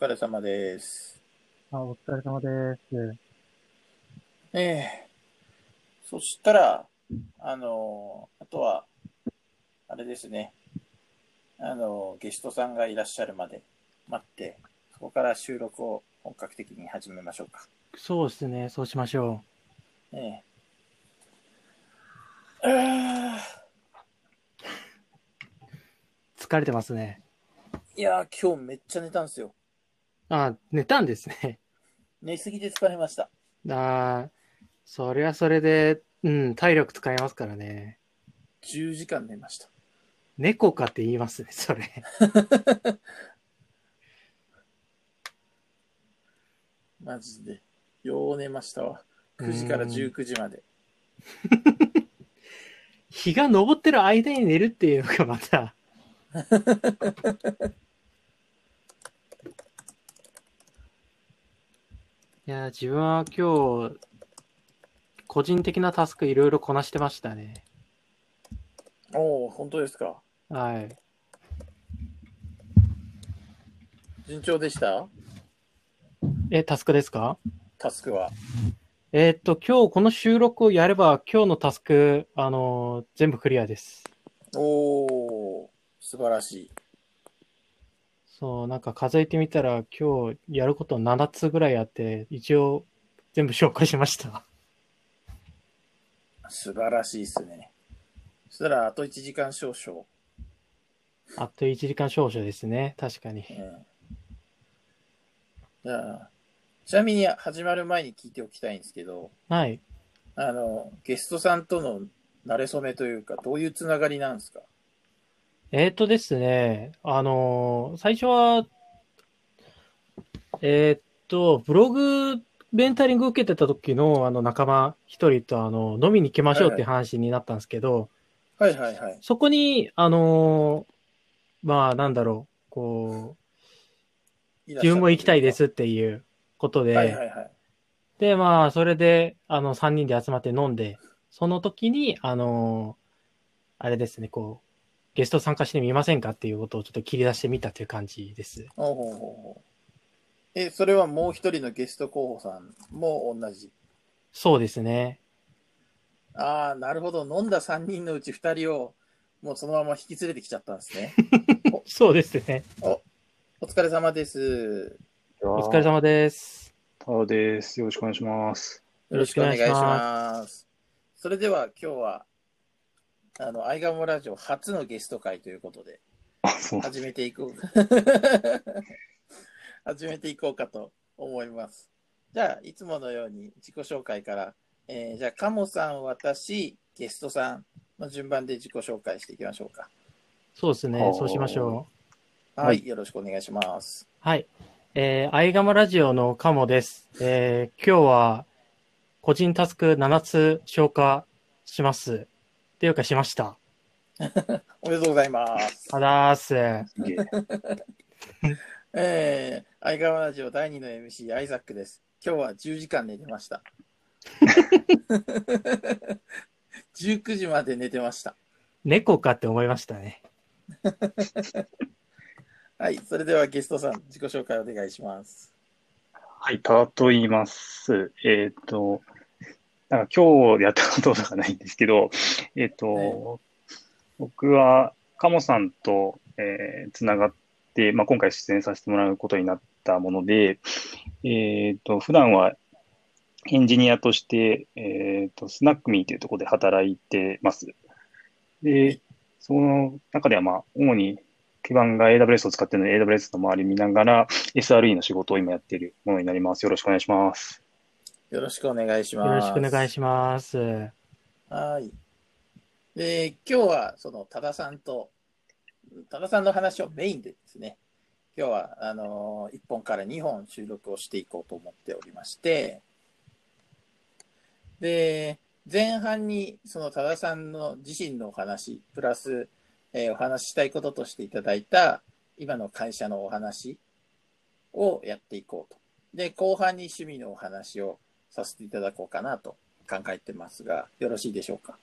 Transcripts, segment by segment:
疲れ様です。あ、お疲れ様です。ええそしたら、あの、あとは、あれですね。あの、ゲストさんがいらっしゃるまで待って、そこから収録を本格的に始めましょうか。そうですね、そうしましょええあう。疲れてますね。ーいやー、今日めっちゃ寝たんですよ。あ、寝たんですね。寝すぎて疲れました。あそれはそれで、うん、体力使いますからね。10時間寝ました。猫かって言いますね、それ。マジで。よう寝ましたわ。9時から19時まで。日が昇ってる間に寝るっていうのがまた。いや、自分は今日、個人的なタスクいろいろこなしてましたね。おお、本当ですか？はい。順調でした？え、タスクですか？タスクは。えーっと、今日この収録をやれば、今日のタスク、あのー全部クリアです。おお、素晴らしい。そう、なんか数えてみたら、今日やること7つぐらいあって、一応全部紹介しました。素晴らしいですね。そしたら、あと1時間少々。あと1時間少々ですね。確かに。うんじゃあ、ちなみに始まる前に聞いておきたいんですけど、はい。あの、ゲストさんとの馴れ初めというか、どういうつながりなんですか？えーっとですね、あのー最初は、えーっと、ブログベンタリング受けてた時のあの仲間一人とあの飲みに行きましょうっていう話になったんですけど、はいはいはい。そこに、あのーまあなんだろう、こう、自分も行きたいですっていうことで、はいはいはい。で、まあ、それで、あの、3人で集まって飲んで、その時に、あのーあれですね、こう、ゲスト参加してみませんかっていうことをちょっと切り出してみたという感じです。ほうほうほうえ、それはもう一人のゲスト候補さんも同じ？そうですね。ああ、なるほど。飲んだ3人のうち2人を、もうそのまま引き連れてきちゃったんですね。そうですね。お疲れ様です。お疲れ様です。タワです。よろしくお願いします。よろしくお願いします。それでは今日は、あの、アイガモラジオ初のゲスト会ということで。始めていこう。始めていこうかと思います。じゃあ、いつものように自己紹介から、えーじゃあ、カモさん、私、ゲストさんの順番で自己紹介していきましょうか。そうですねは。あそうしましょう。はい、はいよろしくお願いします。はい。えー、アイガマラジオのカモです。えー、今日は、個人タスク7つ消化します。いうかしました。おめでとうございます。あだーす。え えー、アイガモラジオ第2の MC、アイザックです。今日は10時間寝てました。19時まで寝てました。猫かって思いましたね。はい、それではゲストさん、自己紹介お願いします。はい、タワと言います。えっ、と、なんか今日やったこととかないんですけど、えっ、と、僕はカモさんと、えーつながって、まあ、今回出演させてもらうことになったもので、えっ、と、普段はエンジニアとして、えっ、と、スナックミーというところで働いてます。で、その中では、まあ、主に基盤が AWS を使っているので、AWS の周り見ながら、SRE の仕事を今やっているものになります。よろしくお願いします。よろしくお願いします。よろしくお願いします。はい。で、今日はその多田さんと、多田さんの話をメインでですね、今日はあの1本から2本収録をしていこうと思っておりまして、で、前半にその多田さんの自身のお話、プラス、えーお話ししたいこととしていただいた今の会社のお話をやっていこうと。で、後半に趣味のお話をさせていただこうかなと考えてますが、よろしいでしょうか？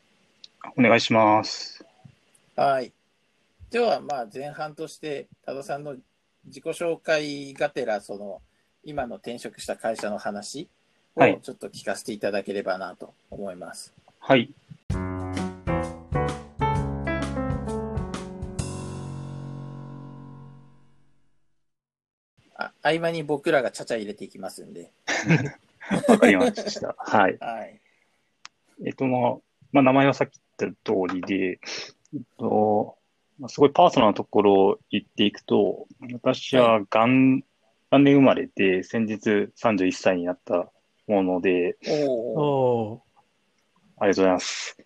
お願いします。はい。では、まあ、前半として、多田さんの自己紹介がてら、その、今の転職した会社の話をはいちょっと聞かせていただければなと思います。はい。あ合間に僕らがちゃちゃ入れていきますんで。わかりました。はい。はい。えっと、まあ、まあ、名前はさっき言った通りで、えっと、まあ、すごいパーソナルなところを言っていくと、私は元、元年生まれで、先日31歳になったもので、おお。おありがとうございます。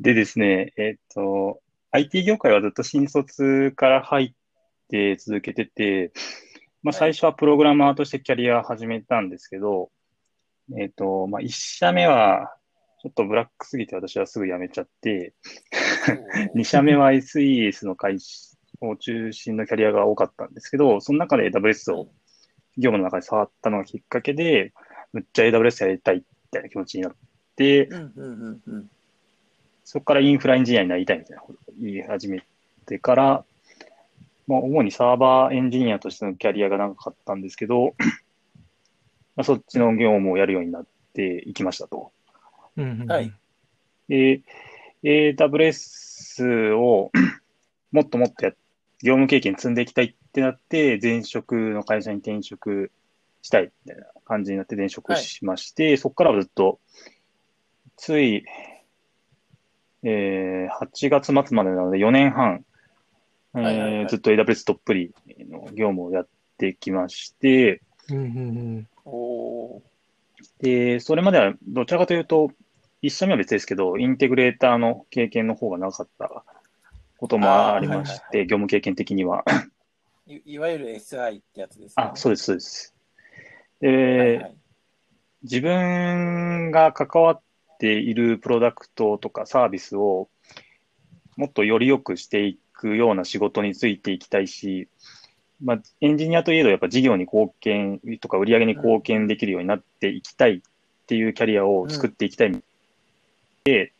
で ですね、えっと、IT 業界はずっと新卒から入って続けてて、まあ、はい最初はプログラマーとしてキャリアを始めたんですけど、えっと、まあ、1社目は、ちょっとブラックすぎて私はすぐ辞めちゃって、2社目は SES の会社を中心のキャリアが多かったんですけど、その中で AWS を業務の中で触ったのがきっかけで、むっちゃ AWS やりたいみたいな気持ちになって、うんうんうんうん。そこからインフラエンジニアになりたいみたいなことを言い始めてから、まあ、主にサーバーエンジニアとしてのキャリアが長かったんですけど、まあ、そっちの業務をやるようになっていきましたと。ーうんはい。で、AWS を もっともっとや業務経験積んでいきたいってなって、前職の会社に転職したいみたいな感じになって転職しまして、そこからはずっと、つい、えー、8月末までなので4年半、ずっと AWS どっぷりの業務をやってきまして、うんうんうんおおで、それまではどちらかというと、一社目は別ですけど、インテグレーターの経験の方が長かったこともありましあーはいて、業務経験的には。ーい。いわゆる SI ってやつですね。あ、そうです、そうです。で、はいはい自分が関わっているプロダクトとかサービスをもっとより良くしていくような仕事についていきたいし、まあ、エンジニアといえどやっぱ事業に貢献とか売り上げに貢献できるようになっていきたいっていうキャリアを作っていきたい。で、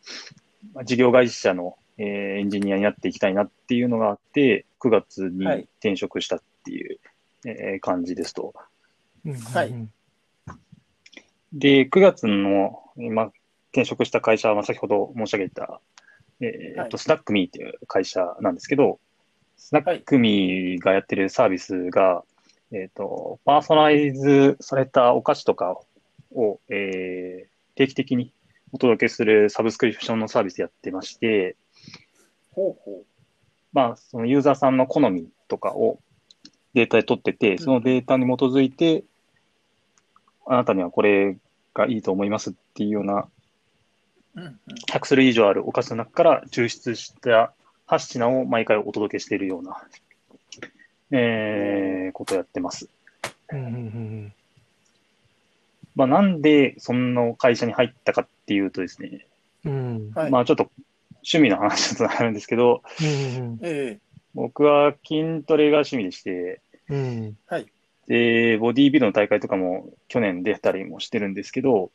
まあ事業会社の、えーエンジニアになっていきたいなっていうのがあって、9月にはい転職したっていう、えー感じですと。うんうんはいで、9月の、今、転職した会社は、まあ先ほど申し上げた、えーはい。っと、スナックミーっていう会社なんですけど、スナックミーがやってるサービスが、えーっと、パーソナライズされたお菓子とかを、えー定期的にお届けするサブスクリプションのサービスやってまして、ほうほまあ、そのユーザーさんの好みとかをデータで取ってて、そのデータに基づいて、あなたにはこれがいいと思いますっていうような。100種類以上あるお菓子の中から抽出した8品を毎回お届けしているような、えー、ことをやってます。うんうんうんまあ、なんでそんな会社に入ったかっていうとですね、うん。はい。まあちょっと趣味の話だとなるんですけど、うんえ僕は筋トレが趣味でして、うん。うんで、ボディービルの大会とかも去年出たりもしてるんですけど、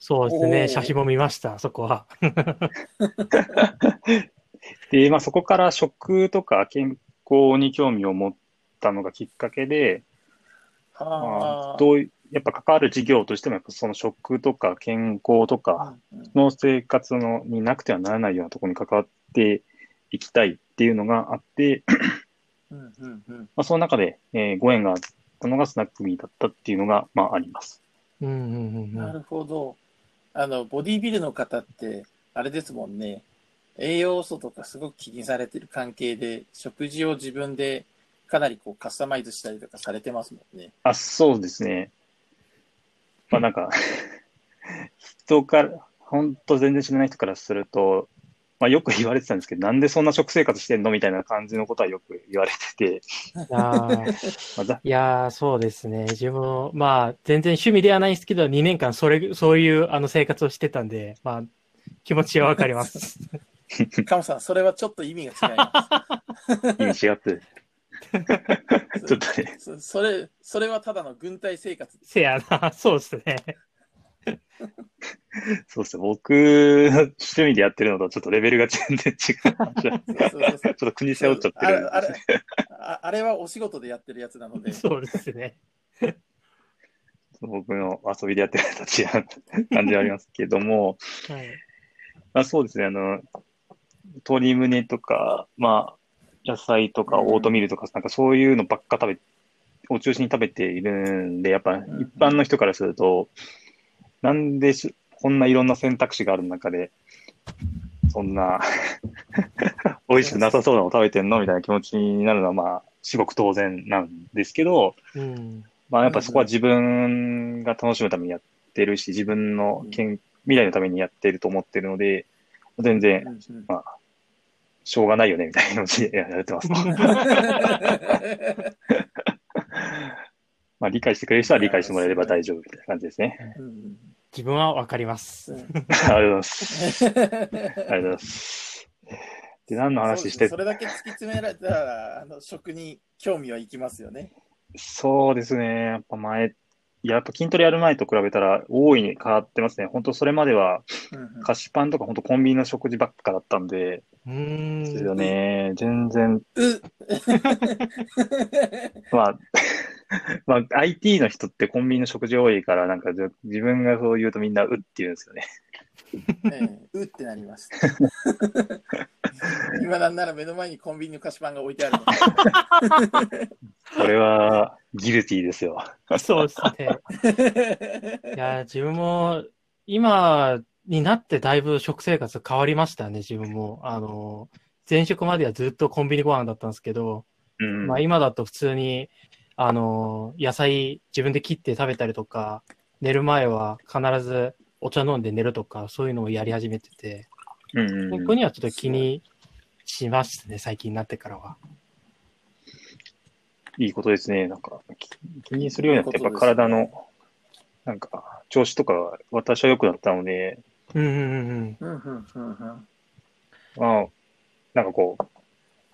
そうですね。写真も見ました、そこは。で、まあそこから食とか健康に興味を持ったのがきっかけで、えまはあ。あ、どういやっぱ関わる事業としても、やっぱその食とか健康とかの生活のになくてはならないようなところに関わっていきたいっていうのがあって、うんうんうん。まあ、その中で、えーご縁があったのがスナックミーだったっていうのが、まあ、あります。うんうんうんうなんるほど。あの、ボディービルの方って、あれですもんね。栄養素とかすごく気にされてる関係で、食事を自分でかなりこうカスタマイズしたりとかされてますもんね。あ、そうですね。まあなんか、人から、本当全然知らない人からすると、まあよく言われてたんですけど、なんでそんな食生活してんのみたいな感じのことはよく言われてて、あいやー、そうですね。自分も、まあ、全然趣味ではないんですけど、2年間それ、そういうあの生活をしてたんで、まあ、気持ちはわかります。カモさん、それはちょっと意味が違いま意味違って、す。ちょっとね、そそれ、それはただの軍隊生活です。せやな、そうですね。そうですね。僕、趣味でやってるのとちょっとレベルが全然違う感じなんで。そうそうそうちょっと国背負っちゃってるんあですれああれはお仕事でやってるやつなので、そうですね。僕の遊びでやってるのと違う感じはありますけども、はい。まあ、そうですね。あの、鶏胸とか、まあ、野菜とかオートミールとか、なんかそういうのばっか食べ、を中心に食べているんで、やっぱん一般の人からすると、なんでしこんないろんな選択肢がある中で、そんな 美味しくなさそうなの食べてんのみたいな気持ちになるのは、まあ、至極当然なんですけど、うん。まあ、やっぱそこは自分が楽しむためにやってるし、自分の健未来のためにやってると思ってるので、全然まあ、しょうがないよね、みたいな気持ちで やられてます。まあ、理解してくれる人は理解してもらえれば大丈夫みたいな感じですね。うん自分はわかります。うん。ありがとうございます。ありがとうございます。で、何の話してそれだけ突き詰められたら、あの食に興味はいきます。よね。そうです。ね。やっぱ前、いややっぱ筋トレやる前と比べたら大いに変わってます。ね。本当それまではうんうん菓子パンとか本当コンビニの食事ばっかだったんで、うーん。です。よね。全然、うまあ、まあ、IT の人ってコンビニの食事多いから、なんか自分がそう言うとみんなうって言うんですよね。ええうってなりました。今なんなら目の前にコンビニの菓子パンが置いてあるの これはギルティーですよ。そうですね。いや、自分も、今になってだいぶ食生活変わりましたね、自分も。あの、前職まではずっとコンビニご飯だったんですけど、うん。まあ今だと普通に、あの、野菜自分で切って食べたりとか、寝る前は必ずお茶飲んで寝るとか、そういうのをやり始めてて、うんうんうんここにはちょっと気にしますね、最近になってからは。いいことですね。なんか、気気にするようになって、やっぱ体の、なんか、調子とか、私は良くなったので、うんうんうんうんうんうんうんまあ、なんかこう、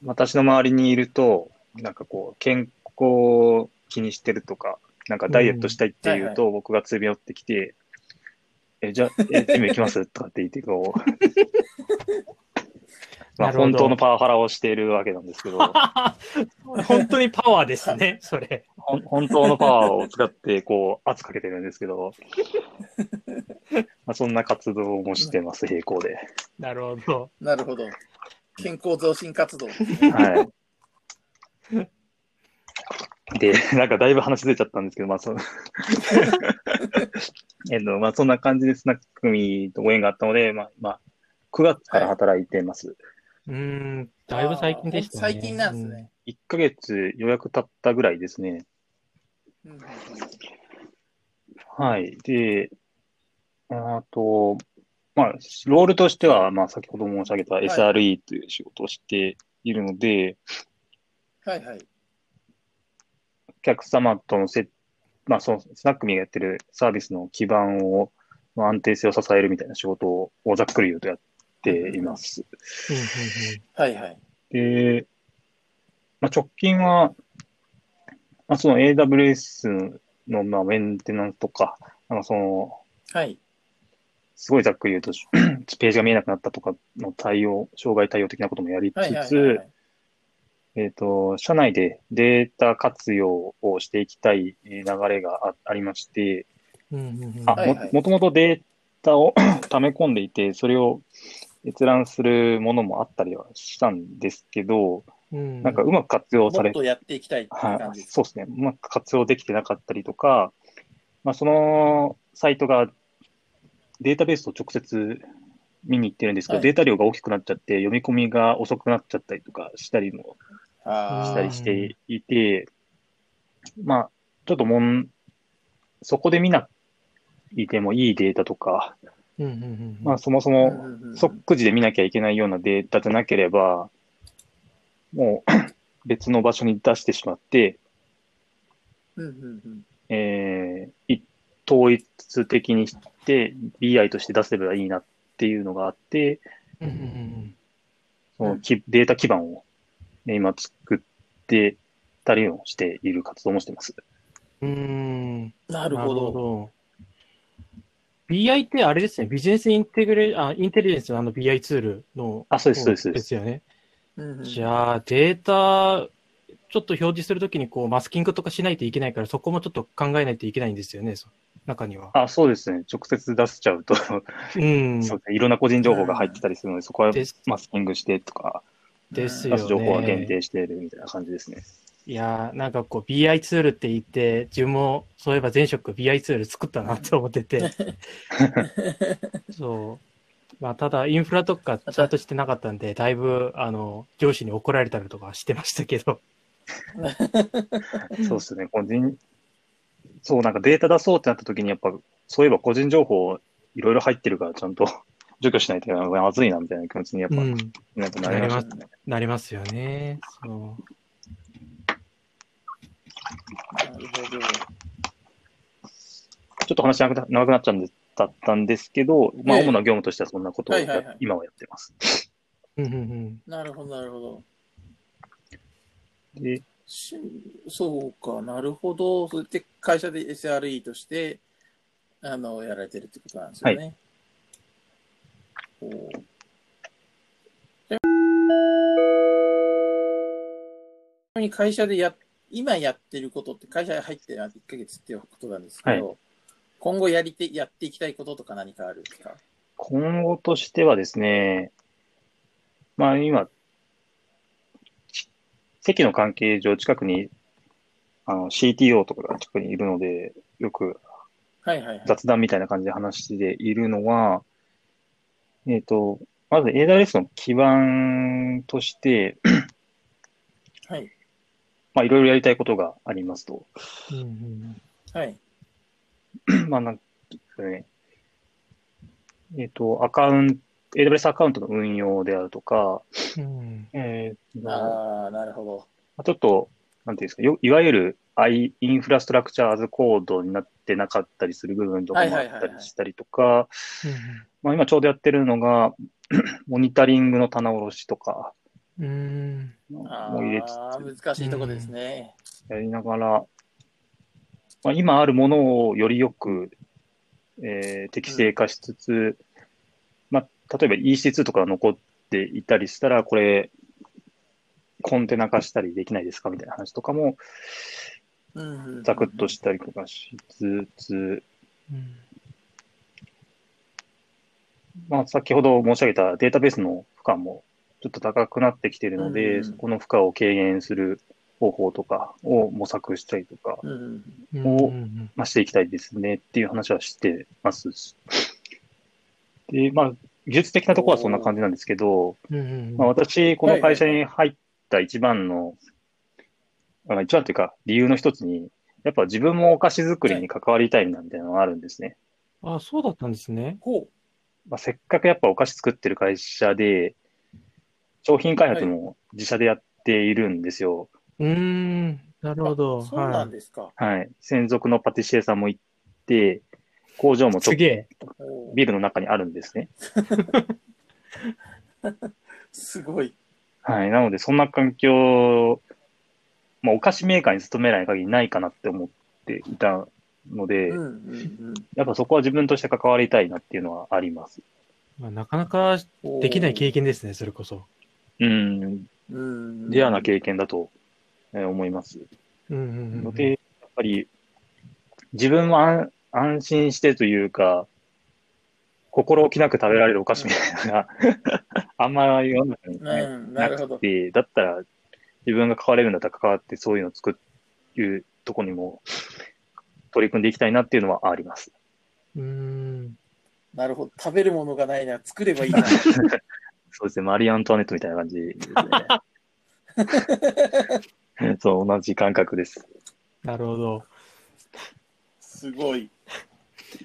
私の周りにいると、なんかこう、健康を気にしてるとか、なんかダイエットしたいっていうと、僕が詰め寄ってきて、え、じゃあ、え、ジム行きますとかって言って、こう、まあ、本当のパワハラをしているわけなんですけど、うん。本当にパワーですね、それ。本当のパワーを使って、こう、圧かけてるんですけど、まあ、そんな活動もしてます、並行で。なるほど。なるほど。健康増進活動。はい。で、なんかだいぶ話ずれちゃったんですけど、まあ、その えっと、まあ、そんな感じでスナックミーとご縁があったので、まあ、まあ、9月から働いてます。うーん、だいぶ最近でしたね。最近なんですね。1ヶ月予約経ったぐらいですね。うんうんはい。で、あと、まあ、ロールとしては、まあ、先ほど申し上げた SRE という仕事をしているので、はいはい。お客様とのせ、まあ、そのスナックミーがやってるサービスの基盤を、まあ安定性を支えるみたいな仕事をざっくり言うとやっています。はいはい。で、まあ、直近は、まあ、その AWS のまあメンテナンスとか、なんかその、はい。すごいざっくり言うと、ページが見えなくなったとかの対応、障害対応的なこともやりつはいはいはいつはい、。えっと、社内でデータ活用をしていきたいえー流れがあありまして、も、もともとデータを 溜め込んでいて、それを閲覧するものもあったりはしたんですけど、うんなんかうまく活用されもっとやっていきたい。そうですね。うまく活用できてなかったりとか、まあ、そのサイトがデータベースを直接見に行ってるんですけど、はいデータ量が大きくなっちゃって、読み込みが遅くなっちゃったりとかしたりもしたりしていて、まあ、ちょっともん、そこで見ないてもいいデータとか、うんうんうんまあ、そもそうんも即時で見なきゃいけないようなデータじゃなければ、もう別の場所に出してしまって、うんうんうん。えーい統一的にして BI として出せばいいなっていうのがあって、うんうんうんそのきデータ基盤を、ね、今作ってたりをしている活動もしてます。うん。うーん。なるほど。BI ってあれですね、ビジネスインテグレあインテリジェンスのあの BI ツールのあ、そうです、そうですでです。すよね。うんうんじゃあ、データ、ちょっと表示するときにこうマスキングとかしないといけないから、そこもちょっと考えないといけないんですよね、そ中には。あ、そうですね。直接出しちゃうと、うん。そうですねいろんな個人情報が入ってたりするので、そこはマスキングしてとか、ですよ出す情報は限ね。定しているみたいな感じですね。いやー、なんかこう BI ツールって言って、自分もそういえば前職 BI ツール作ったなって思ってて。そう。まあ、ただインフラとかちゃんとしてなかったんで、だいぶ、あの、上司に怒られたりとかしてましたけど。そうですね。個人、そう、なんかデータ出そうってなった時に、やっぱ、そういえば個人情報いろいろ入ってるから、ちゃんと除去しないとまずいなみたいな気持ちにやっぱ、うん。なりましたね。なりますよね。そう。なるほど。ちょっと話長くな長くなっちゃうんで、だったんですけど、まあ、ええ主な業務としてはそんなことをや、はいはいはい今はやってます。うんうんうん。なるほど、なるほど。で、しそうか、なるほど。それで会社で SRE として、あの、やられてるってことなんですよね。おーちなみに会社でや、今やってることって、会社に入って1ヶ月っていうことなんですけど、今後やりて、やっていきたいこととか何かあるんですか？今後としてはですね、まあ今、ち席の関係上近くに、あの CTO とかが近くにいるので、よくはいはいはい。雑談みたいな感じで話しているのは、えっと、まず AWS の基盤として、はい。まあいろいろやりたいことがありますと。うんうんはい。まあなんですかね。えっと、アカウント、AWS アカウントの運用であるとか、うん。えーとああ、なるほど。まあちょっと、なんていうんですか、よいわゆる I インフラストラクチャーアズコードになってなかったりする部分とかもあったりしたりとか、まあ今ちょうどやってるのが、モニタリングの棚卸しとかうん。あも入れつあ、難しいとこですね。つやりながら、まあ、今あるものをよりよく、えー適正化しつつ、まあ、例えば EC2 とかが残っていたりしたら、これ、コンテナ化したりできないですかみたいな話とかも、うんうんうんザクッとしたりとかしつつ、うん。まあ、先ほど申し上げたデータベースの負荷もちょっと高くなってきているので、うん。そこの負荷を軽減する方法とかを模索したりとか、うん。うんうんおうんまあ、していきたいですねっていう話はしてますし。で、まあ、技術的なところはそんな感じなんですけど、まあ、私、この会社に入った一番の、まあ一番というか理由の一つに、やっぱ自分もお菓子作りに関わりたいなみたいなのがあるんですね。あ、そうだったんですね。ほまあ、せっかくやっぱお菓子作ってる会社で、商品開発も自社でやっているんですよ。うーん。なるう。ほど。あそうなんですか。はい。専属のパティシエさんも行って、工場もちょっとすげえ。おービルの中にあるんですね。すごい。はい。なので、そんな環境、まあ、お菓子メーカーに勤めない限りないかなって思っていたので、うんうんやっぱそこは自分として関わりたいなっていうのはあります。まあ、なかなかうん。できない経験ですね、それこそ。うん。うん。レアな経験だとえー思います。うんうんうんので、やっぱり、自分も安安心してというか、心置きなく食べられるお菓子みたいなのが、あんま世の中にねうん、なるほど。くて、だったら自分が関われるんだったら関わってそういうのを作るとこにも取り組んでいきたいなっていうのはあります。うーん。なるほど。食べるものがないな。作ればいいな。そうですね、マリー・アントワネットみたいな感じですね。そう、同じ感覚です。なるほど。すごい。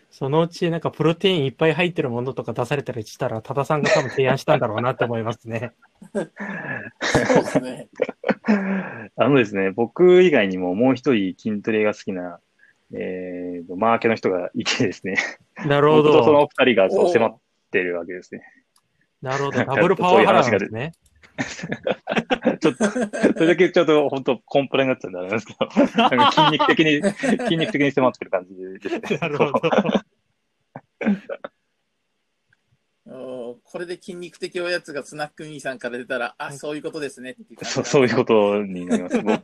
そのうちなんかプロテインいっぱい入ってるものとか出されたりしたら、多田さんが多分提案したんだろうなって思いますね。そうですね。あのですね、僕以外にももう一人筋トレが好きな、えーと、マーケの人がいてですね、なるほ僕とそのど。二人がそう迫ってるわけですね。なるほど。ダブルパワーハラなんですね。ちょっと、それだけちょっと本当コンプラになっちゃうんであれなんですけど、なんか筋肉的に、筋肉的に迫ってる感じですね。なるほど。これで筋肉的おやつがスナックミーさんから出たら、あ、そういうことですねっていう感じそう そういうことになります。僕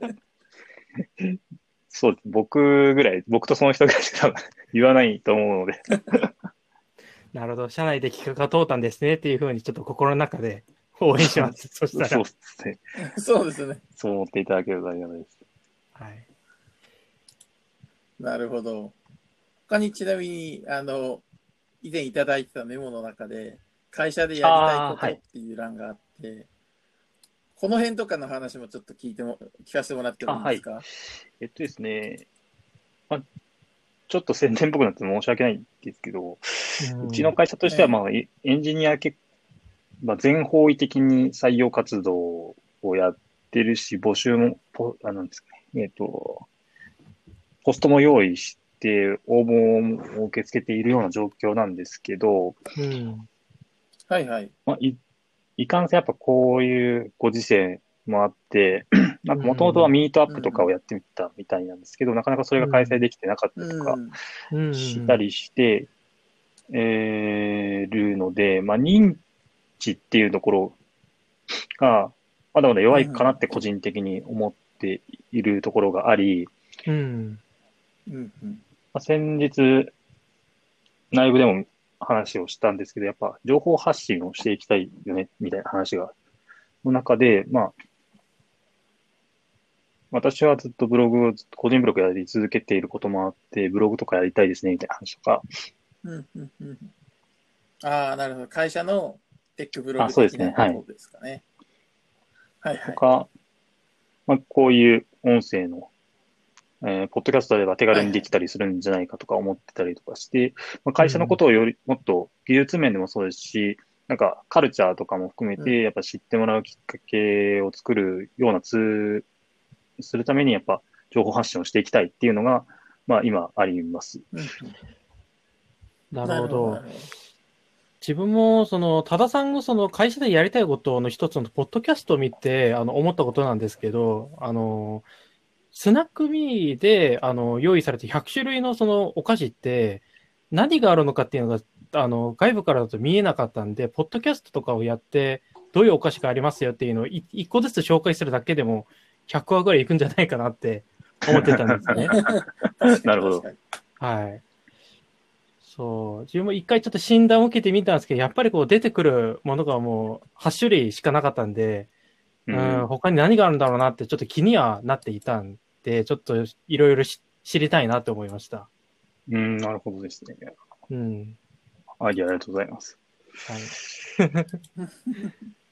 そう、僕ぐらい、僕とその人ぐらいしか言わないと思うので。なるほど。社内で企画が通ったんですねっていうふうにちょっと心の中で 応援します。そしたら。そうですね。そうですね。そう思っていただけるとありがたいです。はい。なるほど。他にちなみに、あの、以前いただいてたメモの中で、会社でやりたいことっていう欄があって、この辺とかの話もちょっと聞いても、聞かせてもらってもいいですか、えっとですね、まあ、ちょっと宣伝っぽくなって申し訳ないんですけど、うちの会社としては、まあ、エエンジニア結まあ、全方位的に採用活動をやってるし、募集も、ポあなんですかね、えっ、と、ポストも用意して、応募も受け付けているような状況なんですけど、うん。はいはい。まあ、い、いかんせんやっぱこういうご時世もあって、なんかもともとはミートアップとかをやってみたみたいなんですけど、なかなかそれが開催できてなかったりとか、うん。うん。したりして、えーるので、まあ、認知っていうところが、まだまだ弱いかなって個人的に思っているところがあり、うん。うんうん。まあ、先日、内部でも話をしたんですけど、やっぱ情報発信をしていきたいよね、みたいな話が、の中で、まあ、私はずっとブログを、個人ブログやり続けていることもあって、ブログとかやりたいですね、みたいな話とか、うんうんうん。ああ、なるほど。会社のテックブロあグそうですね的なことですかね。はいはい。とか、まあ、こういう音声の、えーポッドキャストであれば手軽にできたりするんじゃないかとか思ってたりとかして、まあ、会社のことをより、もっと技術面でもそうですし、なんかカルチャーとかも含めうんて、やっぱ知ってもらうきっかけを作るようなツール、するためにやっぱ情報発信をしていきたいっていうのが、まあ今あります。なるほなどる。自分も、その、多田さんのその会社でやりたいことの一つのポッドキャストを見て、あの、思ったことなんですけど、あの、スナックミーで、あの、用意されて100種類のそのお菓子って、何があるのかっていうのが、あの、外部からだと見えなかったんで、ポッドキャストとかをやって、どういうお菓子がありますよっていうのをい一個ずつ紹介するだけでも、100話ぐらいいくんじゃないかなって思ってたんですね。なるほどはい。そう。自分も一回ちょっと診断を受けてみたんですけど、やっぱりこう出てくるものがもう8種類しかなかったんで、ううんん、他に何があるんだろうなってちょっと気にはなっていたんで、ちょっといろいろし知りたいなって思いました。うん、なるほどですね。うん。アイディアありがとうございます。はい。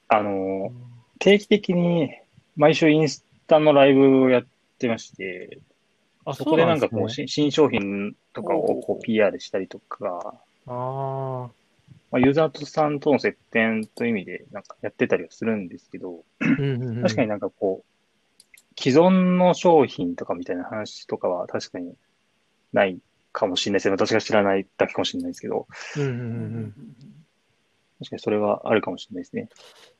あの、定期的に毎週インスタのライブをやってまして、あ、そこでなんかこう、ねし新商品とかをこう PR したりとか、あまあ、ユーザーさんとの接点という意味でなんかやってたりはするんですけど。確かになんかこう、既存の商品とかみたいな話とかは確かにないかもしれないですね。私が知らないだけかもしれないですけど、うんうんううんん確かにそれはあるかもしれないですね。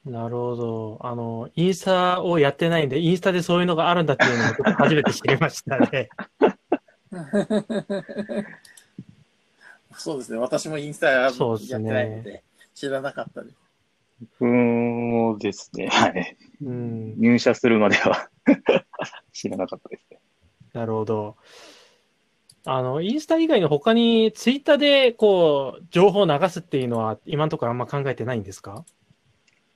うん。なるほど。あの、インスタをやってないんで、インスタでそういうのがあるんだっていうのを初めて知りましたね。そうですね。私もインスタやってそうですねないので、知らなかったです。うーんですね。はい。うん。入社するまでは 知らなかったですね。なるほど。あの、インスタ以外の他にツイッターでこう、情報を流すっていうのは今のところあんま考えてないんですか？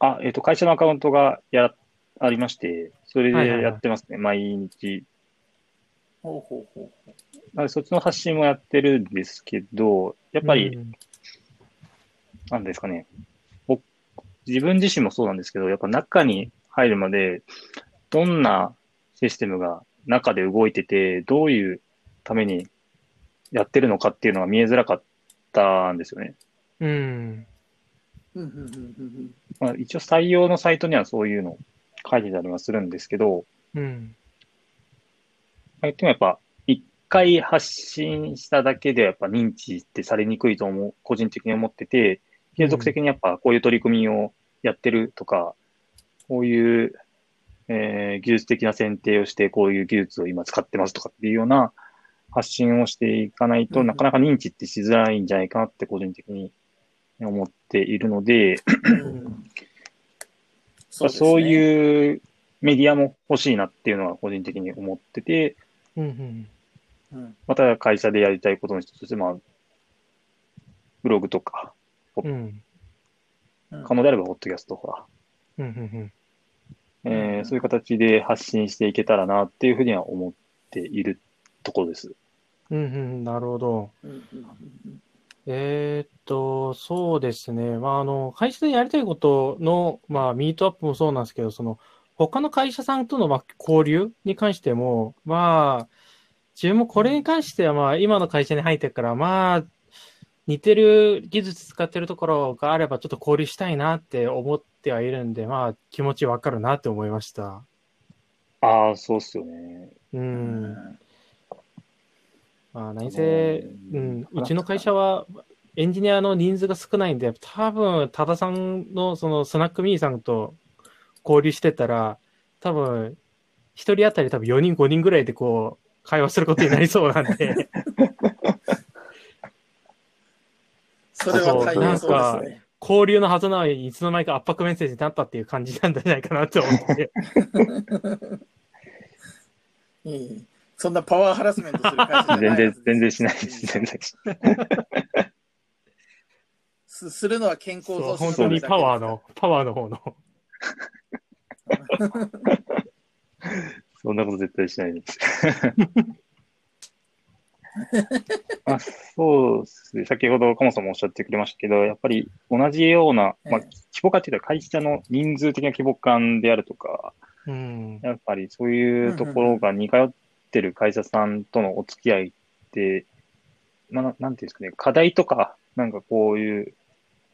あ、えっ、と、会社のアカウントがや、ありまして、それではいはいはいやってますね。毎日。ほうほうほうほなのでそっちの発信もやってるんですけど、やっぱり、うんなんですかね。僕、自分自身もそうなんですけど、やっぱ中に入るまで、どんなシステムが中で動いてて、どういうためにやってるのかっていうのが見えづらかったんですよね。うん。まあ、一応採用のサイトにはそういうの書いてたりはするんですけど、うん。まあ言ってもやっぱ、一回発信しただけでやっぱ認知ってされにくいと思う、個人的に思ってて、継続的にやっぱこういう取り組みをやってるとか、こういう、えー技術的な選定をして、こういう技術を今使ってますとかっていうような発信をしていかないとうん。なかなか認知ってしづらいんじゃないかなって個人的に思っているので、うん。そうですね。いうメディアも欲しいなっていうのは個人的に思ってて、うんうん。うんまた会社でやりたいことの一つとして、まあ、ブログとか、うん。うん可能であればポッドキャストとか、うんうんえーそういう形で発信していけたらなっていうふうには思っているところです。うん。うんうん。なるほど。うんうんうんえーっと、そうですね。まあ、あの、会社でやりたいことの、まあ、ミートアップもそうなんですけど、その、他の会社さんとの、まあ、交流に関しても、まあ、自分もこれに関しては、まあ、今の会社に入ってから、まあ、似てる技術使ってるところがあれば、ちょっと交流したいなって思ってはいるんで、まあ、気持ちわかるなって思いました。ああ、そうっすよね。う。うんんまあ、何せ、ううんん、うちの会社は、エンジニアの人数が少ないんで、多分、多田さんの、その、スナックミーさんと交流してたら、多分、一人当たり多分4人、5人ぐらいでこう、会話することになりそうなんで、それは大変そうですね。交流のはずなのに、いつの間にか圧迫メッセージになったっていう感じなんじゃないかなって思って。いいそんなパワーハラスメントする会社じゃない全然全然しないです。全然しない。すするのは健康そう増進本当にパワーの、パワーの方の。そんなこと絶対しないです。あそうですね。先ほど、カモさんもおっしゃってくれましたけど、やっぱり同じような、まあ、ええ規模感っていうと会社の人数的な規模感であるとか、うん。やっぱりそういうところが似通ってる会社さんとのお付き合いって、まあ、ななんていうんですかね、課題とか、なんかこういう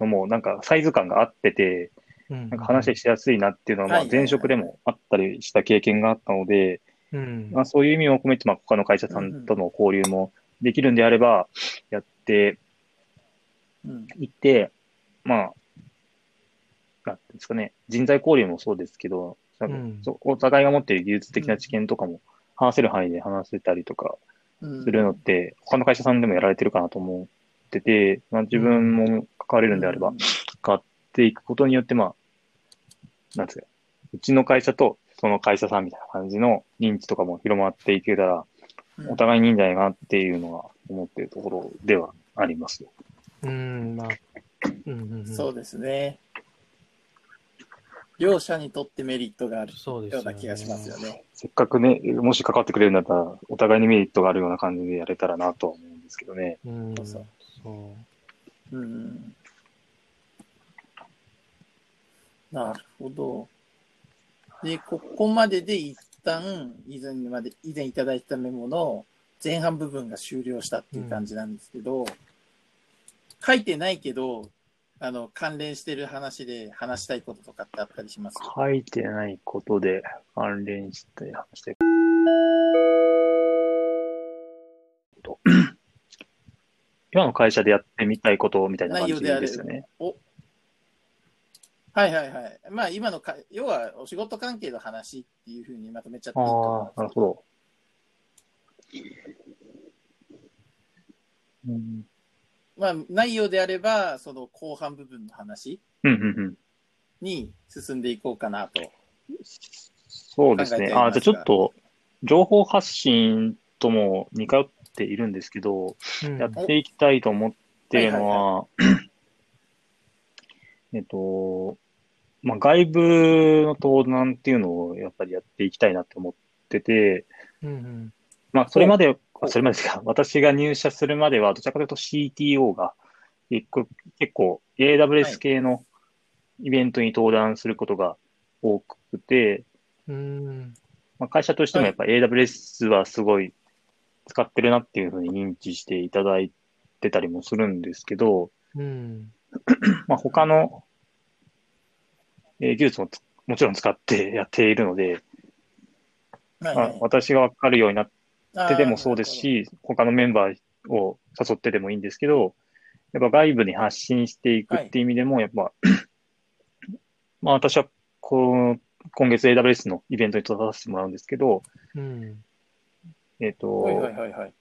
のも、なんかサイズ感が合ってて、うんなんか話しやすいなっていうのは、まあ前職でもあったりした経験があったので、うん。まあそういう意味も込めて、まあ他の会社さんとの交流もできるんであれば、やってうん。いって、まあ、なんですかね、人材交流もそうですけど、うん。お互いが持っている技術的な知見とかも話せる範囲で話せたりとかうん。するのって、他の会社さんでもやられてるかなと思ってて、まあ自分も関われるんであれば、変わっていくことによって、まあ、なんですか、うちの会社とその会社さんみたいな感じの認知とかも広まっていけたら、うんお互いにいいんじゃないかなっていうのは思っているところではありますよ。うん、まあ、うんうんうん。そうですね。両者にとってメリットがあるそうですよねような気がしますよね。せっかくね、もし関わってくれるんだったら、お互いにメリットがあるような感じでやれたらなとは思うんですけどね。うん、そうそうそう。うん。なるほど。で、ここまでで一旦、以前まで、以前いただいたメモの前半部分が終了したっていう感じなんですけど、書いてないけど、あの、関連してる話で話したいこととかってあったりします？書いてないことで関連して話し 今の会社でやってみたいことみたいな感じですよね。おはいはいはい。まあ今のか、要はお仕事関係の話っていうふうにまとめちゃっていいと思ああ、なるほど。うん、まあ内容であれば、その後半部分の話うん、うん、うん。に進んでいこうかなと。そうですね。あじゃあちょっと、情報発信とも似通っているんですけど、うんやっていきたいと思っているのは、は えっと、まあ、外部の登壇っていうのをやっぱりやっていきたいなって思ってて、うんうん。まあ、それまで、それまでですか、私が入社するまでは、どちらかというと CTO が、結構 AWS 系のイベントに登壇することが多くて、うん。まあ、会社としてもやっぱ AWS はすごい使ってるなっていうふうに認知していただいてたりもするんですけど、うん。まあ、他の、えー技術もつもちろん使って やっているので、まあはい。はい、私がわかるようになっあーてでもそうです、し、他のメンバーを誘ってでもいいんですけど、やっぱ外部に発信していくっていう意味でも、やっぱ、まあ私はこう、今月 AWS のイベントに出させてもらうんですけど、うん。えっ、と、はいはいはいはい。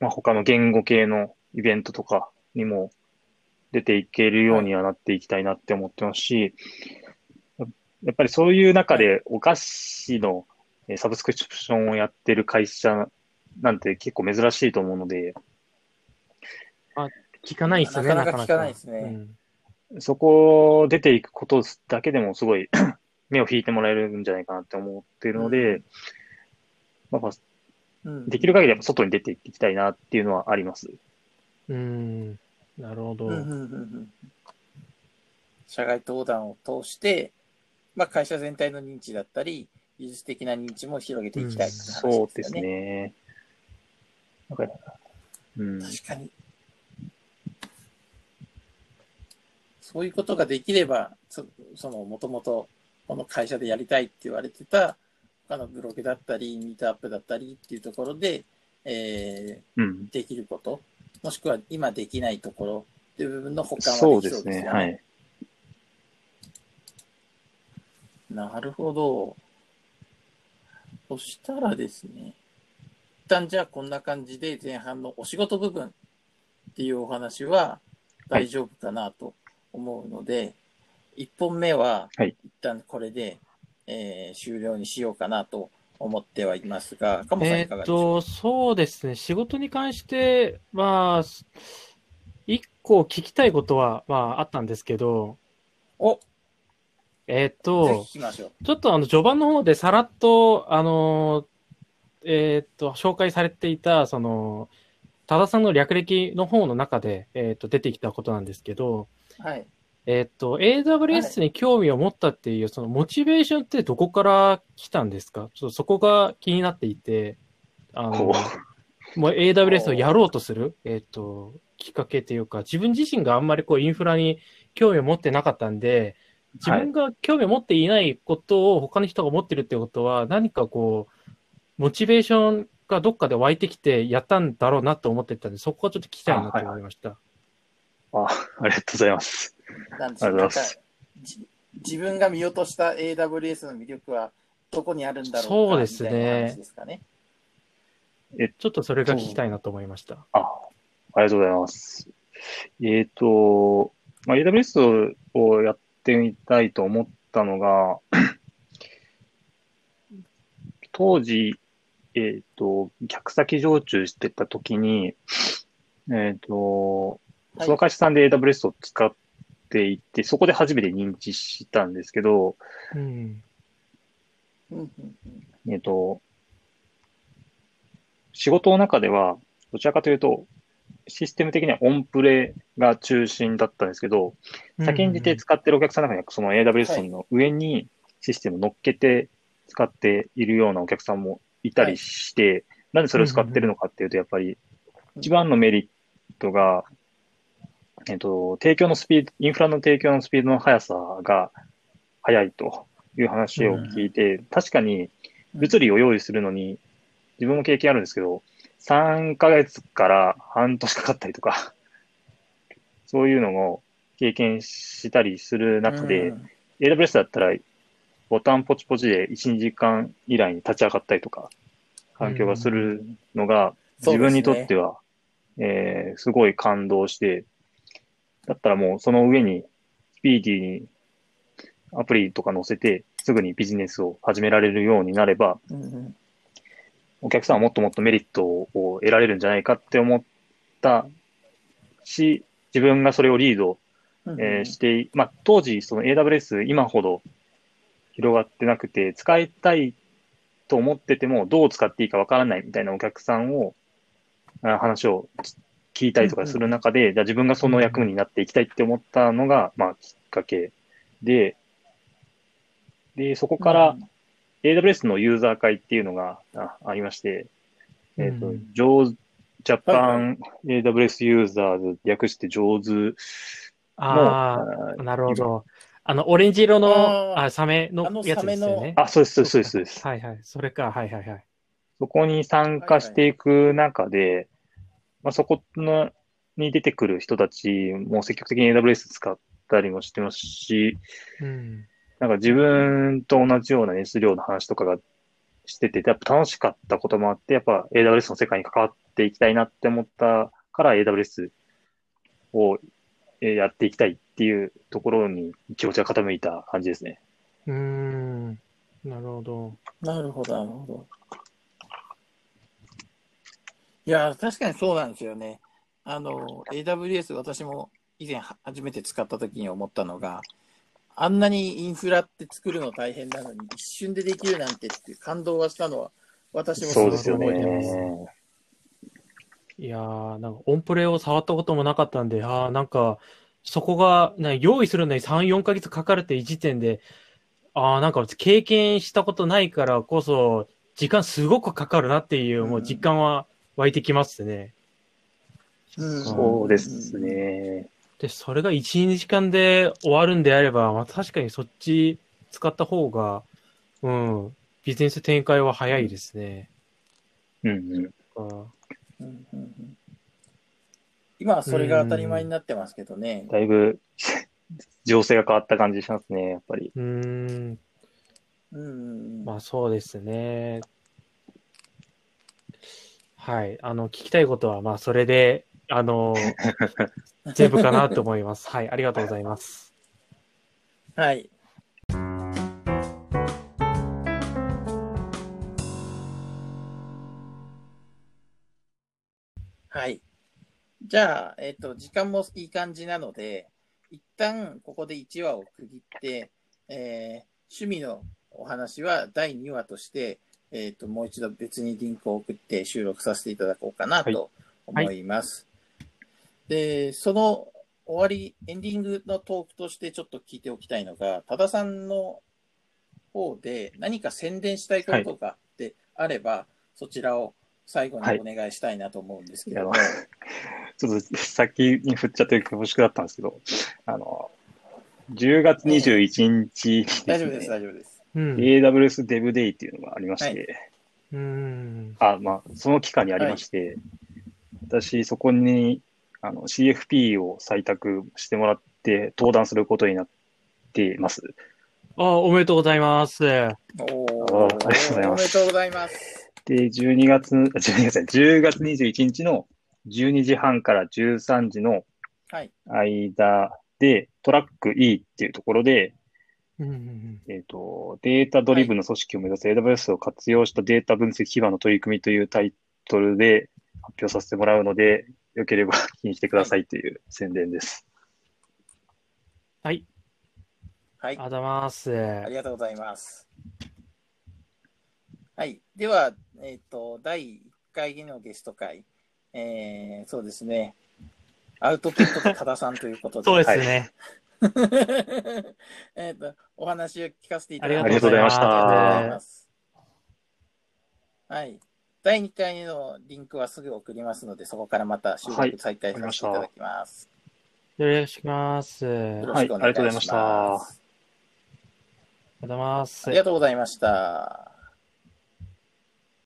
まあ他の言語系のイベントとかにも出ていけるようにはなっていきたいなって思ってますし、やっぱりそういう中でお菓子のえーサブスクリプションをやってる会社なんて結構珍しいと思うので、聞かないですね、なかなか聞かないですね。うん。そこ出ていくことだけでもすごい 目を引いてもらえるんじゃないかなって思っているので、まあ、うん。できる限りやっぱ外に出ていきたいなっていうのはあります。うん。なるほど。うんうんうんうん。社外登壇を通して、まあ、会社全体の認知だったり、技術的な認知も広げていきたいって話ですよね。そうですね。なんかうん、確かに。そういうことができれば、そその、もともと、この会社でやりたいって言われてた、他のブログだったり、ミートアップだったりっていうところで、えうんー、できること、もしくは今できないところっていう部分の補完そはできうですね。そうですよね。はい。なるほど。そしたらですね、一旦じゃあこんな感じで前半のお仕事部分っていうお話は大丈夫かなと思うので、一本目ははい一旦これで、えー終了にしようかなと思ってはいますが、カモさんえいかがでしょうーっと、そうですね。仕事に関しては、一個聞きたいことは、まあ、あったんですけど、お、えーっぜと。ちょっとあの、序盤の方でさらっと、あの、えーっと、紹介されていた、その、多田さんの略歴の方の中で、えーっと、出てきたことなんですけど、はい。えーっと、AWS に興味を持ったっていう、そのモチベーションってどこから来たんですか？ちょっとそこが気になっていて、あの、こもう AWS をやろうとする、えっ、と、きっかけというか、自分自身があんまりこうインフラに興味を持ってなかったんで、自分が興味を持っていないことを他の人が持ってるってことは、何かこう、モチベーションがどっかで湧いてきてやったんだろうなと思ってたんで、そこはちょっと聞きたいなと思いました。あ、ありがとうございます。なんでしょうなんかありがとうございますじ自分が見落とした AWS の魅力はどこにあるんだろうかそうですねみたいな話ですかね。ちょっとそれが聞きたいなと思いました。あ、ありがとうございます。えっ、と、まあ、AWS をやってみたいと思ったのが、当時、えっ、と、客先常駐してた時に、えっ、と、はい。その会社さんで AWS を使っていて、そこで初めて認知したんですけど、うん。えっ、と、仕事の中では、どちらかというと、システム的にはオンプレが中心だったんですけど、先んじて使ってるお客さんの中には、その AWS の上にシステム乗っけて使っているようなお客さんもいたりして、なんでそれを使ってるのかっていうと、やっぱり一番のメリットが、えっと、提供のスピード、インフラの提供のスピードの速さが速いという話を聞いて、確かに物理を用意するのに、自分も経験あるんですけど、3ヶ月から半年かかったりとか、そういうのを経験したりする中で、うん。AWS だったら、ボタンポチポチで1、2時間以内に立ち上がったりとか、環境がするのが、自分にとっては、えーすごい感動して、だったらもうその上に、スピーディーにアプリとか載せて、すぐにビジネスを始められるようになれば、うんうんお客さんはもっともっとメリットを得られるんじゃないかって思ったし、自分がそれをリードうんえーして、まあ、当時、その AWS、今ほど広がってなくて、使いたいと思ってても、どう使っていいかわからないみたいなお客さんを、あ話を聞いたりとかする中で、じゃあ自分がその役務になっていきたいって思ったのが、まあ、きっかけで、で、そこから、AWS のユーザー会っていうのがあありまして、えっ、とうん、上ジャパはン AWS ユーザーズ略して上手の、あああ、なるほど。あの、オレンジ色の、あサメのあのやつですよね。あ、そうです、そうです、そうです。はいはい。それか、はいはいはい。そこに参加していく中で、まあ、そこのに出てくる人たちも積極的に AWS 使ったりもしてますし、うん。なんか自分と同じような熱量の話とかがしてて、やっぱ楽しかったこともあって、やっぱ AWS の世界に関わっていきたいなって思ったから AWS をえーやっていきたいっていうところに気持ちが傾いた感じですね。うーん。なるほど。なるほど、なるほど。いや、確かにそうなんですよね。あの、AWS 私も以前は初めて使った時に思ったのが、あんなにインフラって作るの大変なのに一瞬でできるなんてって感動はしたのは私もすごくそうですよ覚えてます。ね。いやー、なんかオンプレを触ったこともなかったんで、あーなんか、そこが、な用意するのに3、4ヶ月かかるっていう時点で、ああ、なんか経験したことないからこそ、時間すごくかかるなっていう、もう実感は湧いてきますね。うんそうです。ね。で、それが1、2時間で終わるんであれば、まあ確かにそっち使った方が、うん、ビジネス展開は早いですね。うんうん。うんうんうん今はそれが当たり前になってますけどね。だいぶ情勢が変わった感じしますね、やっぱり。うんうんまあそうですね。はい。あの、聞きたいことは、まあそれで、あの、全部かなと思います。はい。ありがとうございます。はい。はい。じゃあ、えっ、と、時間もいい感じなので、一旦ここで1話を区切って、えー趣味のお話は第2話として、えっ、と、もう一度別にリンクを送って収録させていただこうかなはいと思います。で、その終わり、エンディングのトークとしてちょっと聞いておきたいのが、多田さんの方で何か宣伝したいことがであれば、そちらを最後にお願いしたいなと思うんですけども、いやちょっと先に振っちゃって恐縮だったんですけど、あの、10月21日にですね、大丈夫です、大丈夫です。うん。AWS Dev Day っていうのがありまして、うーん。あ、まあ、その期間にありまして、私、そこにあの CFP を採択してもらって登壇することになっています。あ、おめでとうございます。おーあありがとうございますおめでとうございます。で、12月、あ12月じゃない10月21日の12時半から13時のはい。間で、トラック E っていうところで、うんうんうんえっ、と、データドリブンの組織を目指す AWS を活用したデータ分析基盤の取り組みというタイトルで発表させてもらうので、よければ聞きに来てくださいという宣伝です。はい。はいあり。がとうございます。ありがとうございます。はい。では、えっ、と、第1回のゲスト会、えー、そうですね。アウトプットと多田さんということで。そうですね。えっと、お話を聞かせていただきありがとうございましたありがとうございます。はい。第2回のリンクはすぐ送りますので、そこからまた収録再開させていただきます。よろしくお願いします。よありろしくお願いします。はいありがとうございましたがとうございますあり。がとうございました。